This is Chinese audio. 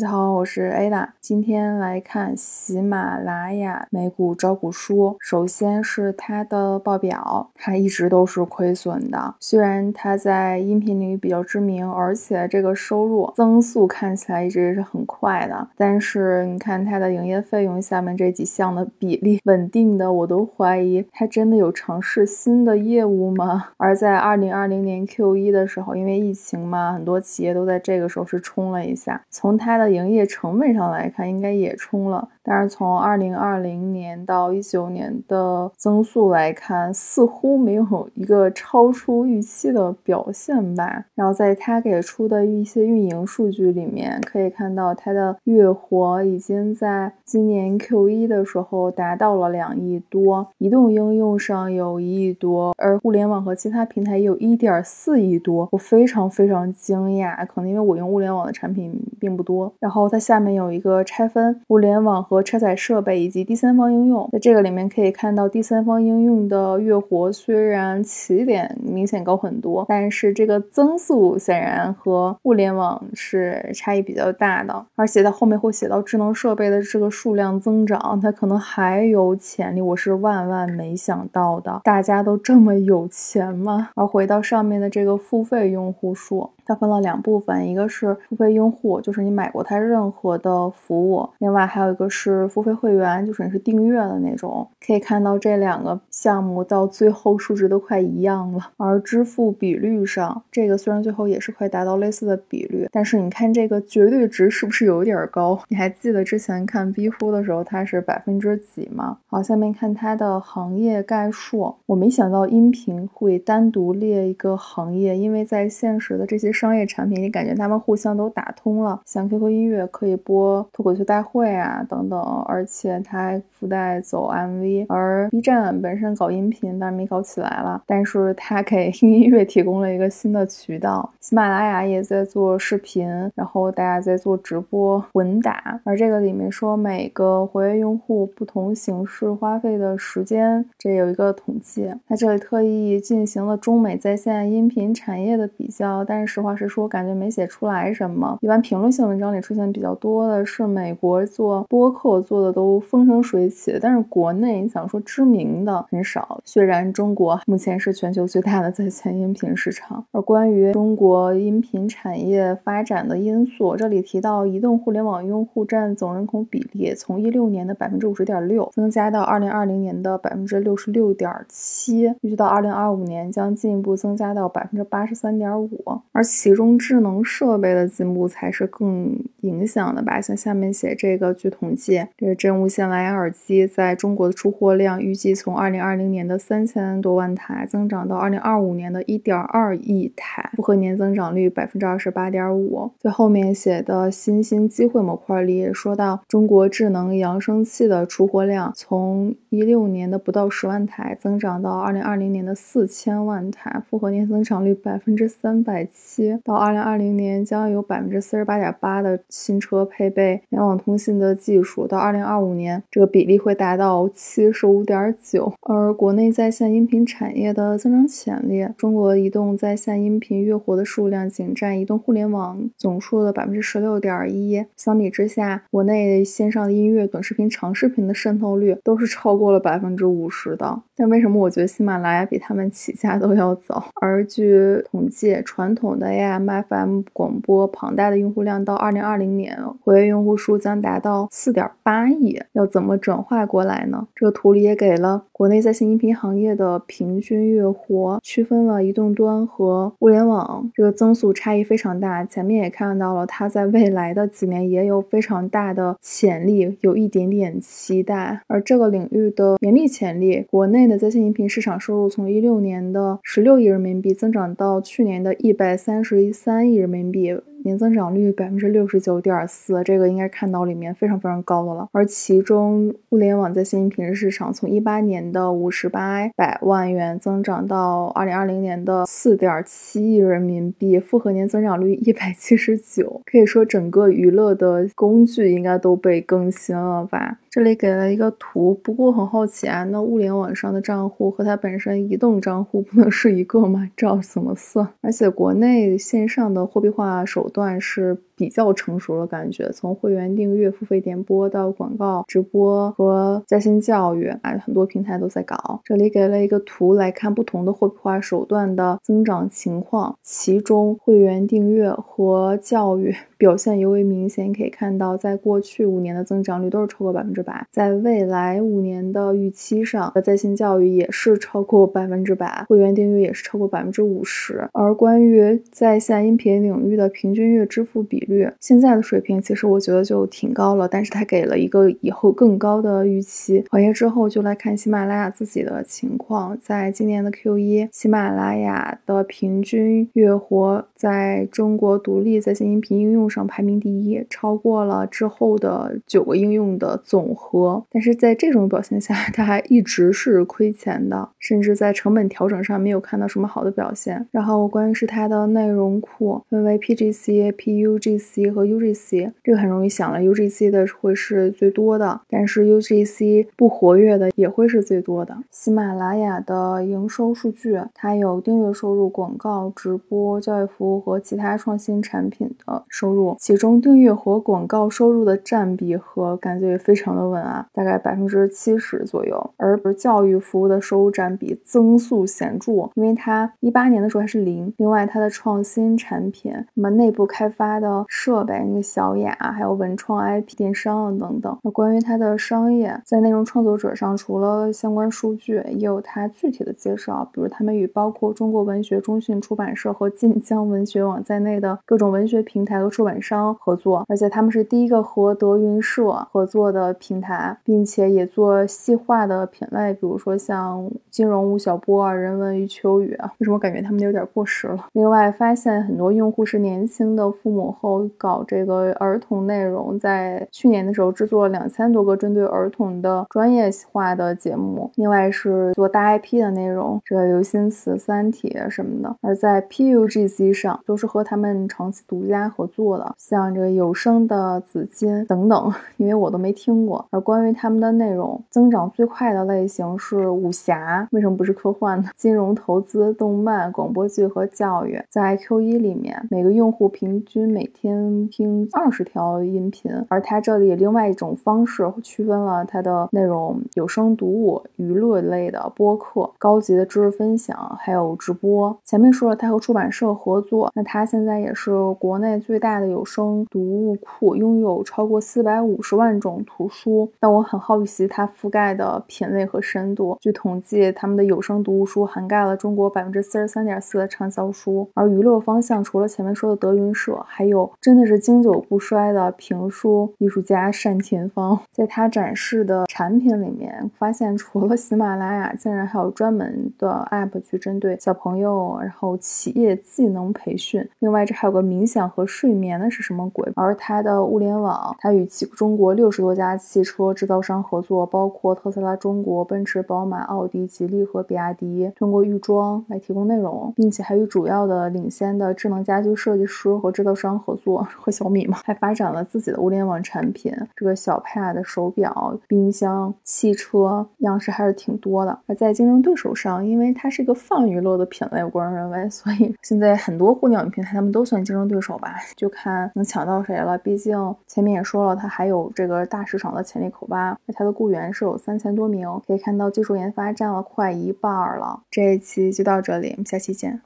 大家好，我是 Ada，今天来看喜马拉雅美股招股书。首先是它的报表，它一直都是亏损的。虽然它在音频领域比较知名，而且这个收入增速看起来一直是很快的，但是你看它的营业费用下面这几项的比例稳定的，我都怀疑它真的有尝试新的业务吗？而在二零二零年 Q 一的时候，因为疫情嘛，很多企业都在这个时候是冲了一下，从它的营业成本上来看，应该也冲了。但是从二零二零年到一九年的增速来看，似乎没有一个超出预期的表现吧。然后在它给出的一些运营数据里面，可以看到它的月活已经在今年 Q 一的时候达到了两亿多，移动应用上有一亿多，而互联网和其他平台有一点四亿多。我非常非常惊讶，可能因为我用物联网的产品并不多。然后它下面有一个拆分物联网。和车载设备以及第三方应用，在这个里面可以看到，第三方应用的月活虽然起点明显高很多，但是这个增速显然和物联网是差异比较大的。而且在后面会写到智能设备的这个数量增长，它可能还有潜力。我是万万没想到的，大家都这么有钱吗？而回到上面的这个付费用户数。它分了两部分，一个是付费用户，就是你买过它任何的服务；另外还有一个是付费会员，就是你是订阅的那种。可以看到这两个项目到最后数值都快一样了。而支付比率上，这个虽然最后也是快达到类似的比率，但是你看这个绝对值是不是有点高？你还记得之前看 B 乎的时候，它是百分之几吗？好，下面看它的行业概述。我没想到音频会单独列一个行业，因为在现实的这些。商业产品，你感觉他们互相都打通了，像 QQ 音乐可以播脱口秀大会啊等等，而且它还附带走 MV。而 B 站本身搞音频，但是没搞起来了，但是它给 音乐提供了一个新的渠道。喜马拉雅也在做视频，然后大家在做直播混打。而这个里面说每个活跃用户不同形式花费的时间，这有一个统计。它这里特意进行了中美在线音频产业的比较，但是实话。实说，感觉没写出来什么。一般评论性文章里出现比较多的是美国做播客做的都风生水起，但是国内你想说知名的很少。虽然中国目前是全球最大的在线音频市场，而关于中国音频产业发展的因素，这里提到移动互联网用户占总人口比例从一六年的百分之五十点六增加到二零二零年的百分之六十六点七，预计到二零二五年将进一步增加到百分之八十三点五，而且。其中智能设备的进步才是更影响的吧？像下面写这个，据统计，这个真无线蓝牙耳机在中国的出货量预计从二零二零年的三千多万台增长到二零二五年的一点二亿台，复合年增长率百分之二十八点五。最后面写的新兴机会模块里也说到，中国智能扬声器的出货量从一六年的不到十万台增长到二零二零年的四千万台，复合年增长率百分之三百七。到二零二零年，将有百分之四十八点八的新车配备联网通信的技术；到二零二五年，这个比例会达到七十五点九。而国内在线音频产业的增长潜力，中国移动在线音频月活的数量仅占移动互联网总数的百分之十六点一。相比之下，国内线上音乐、短视频、长视频的渗透率都是超过了百分之五十的。但为什么我觉得喜马拉雅比他们起家都要早？而据统计，传统的 AM、FM 广播庞大的用户量，到二零二零年，活跃用户数将达到四点八亿。要怎么转化过来呢？这个图里也给了国内在线音频行业的平均月活，区分了移动端和物联网，这个增速差异非常大。前面也看到了，它在未来的几年也有非常大的潜力，有一点点期待。而这个领域的盈利潜力，国内在线音频市场收入从一六年的十六亿人民币增长到去年的一百三十。三亿人民币。年增长率百分之六十九点四，这个应该看到里面非常非常高的了。而其中物联网在线音频市场从一八年的五十八百万元增长到二零二零年的四点七亿人民币，复合年增长率一百七十九。可以说整个娱乐的工具应该都被更新了吧？这里给了一个图，不过很好奇啊，那物联网上的账户和它本身移动账户不能是一个吗？这怎么算？而且国内线上的货币化手段段是比较成熟了，感觉从会员订阅、付费点播到广告、直播和在线教育，啊，很多平台都在搞。这里给了一个图来看不同的货币化手段的增长情况，其中会员订阅和教育。表现尤为明显，可以看到，在过去五年的增长率都是超过百分之百，在未来五年的预期上，在线教育也是超过百分之百，会员订阅也是超过百分之五十。而关于在线音频领域的平均月支付比率，现在的水平其实我觉得就挺高了，但是它给了一个以后更高的预期。行业之后就来看喜马拉雅自己的情况，在今年的 Q 一，喜马拉雅的平均月活在中国独立在线音频应用。上排名第一，超过了之后的九个应用的总和。但是在这种表现下，它还一直是亏钱的，甚至在成本调整上没有看到什么好的表现。然后关于是它的内容库，分为 PGC、PUG、C 和 UGC。这个很容易想了，UGC 的会是最多的，但是 UGC 不活跃的也会是最多的。喜马拉雅的营收数据，它有订阅收入、广告、直播、教育服务和其他创新产品的收入。其中订阅和广告收入的占比和感觉也非常的稳啊，大概百分之七十左右。而教育服务的收入占比增速显著，因为它一八年的时候还是零。另外，它的创新产品，什么内部开发的设备，那个小雅，还有文创 IP 电商啊等等。那关于它的商业，在内容创作者上，除了相关数据，也有它具体的介绍，比如他们与包括中国文学中信出版社和晋江文学网在内的各种文学平台和出版。商合作，而且他们是第一个和德云社合作的平台，并且也做细化的品类，比如说像金融吴晓波啊、人文余秋雨啊。为什么感觉他们有点过时了？另外，发现很多用户是年轻的父母后搞这个儿童内容，在去年的时候制作了两千多个针对儿童的专业化的节目。另外是做大 IP 的内容，这个刘心慈、三体什么的。而在 PUGC 上，都是和他们长期独家合作的。像这个有声的紫金等等，因为我都没听过。而关于他们的内容增长最快的类型是武侠，为什么不是科幻呢？金融投资、动漫、广播剧和教育，在 Q 一里面，每个用户平均每天天听二十条音频。而它这里另外一种方式区分了它的内容：有声读物、娱乐类的播客、高级的知识分享，还有直播。前面说了，它和出版社合作，那它现在也是国内最大的。有声读物库拥有超过四百五十万种图书，但我很好奇它覆盖的品类和深度。据统计，他们的有声读物书涵盖了中国百分之四十三点四的畅销书。而娱乐方向，除了前面说的德云社，还有真的是经久不衰的评书艺术家单田芳。在他展示的产品里面，发现除了喜马拉雅，竟然还有专门的 app 去针对小朋友，然后企业技能培训。另外，这还有个冥想和睡眠。那是什么鬼？而他的物联网，它与其中国六十多家汽车制造商合作，包括特斯拉中国、奔驰、宝马、奥迪、吉利和比亚迪，通过预装来提供内容，并且还与主要的领先的智能家居设计师和制造商合作，做和小米嘛，还发展了自己的物联网产品。这个小 Pad、手表、冰箱、汽车样式还是挺多的。而在竞争对手上，因为它是一个泛娱乐的品类，我个人认为，所以现在很多互联网平台他们都算竞争对手吧，就看。能抢到谁了？毕竟前面也说了，它还有这个大市场的潜力口吧。它的雇员是有三千多名，可以看到技术研发占了快一半了。这一期就到这里，我们下期见。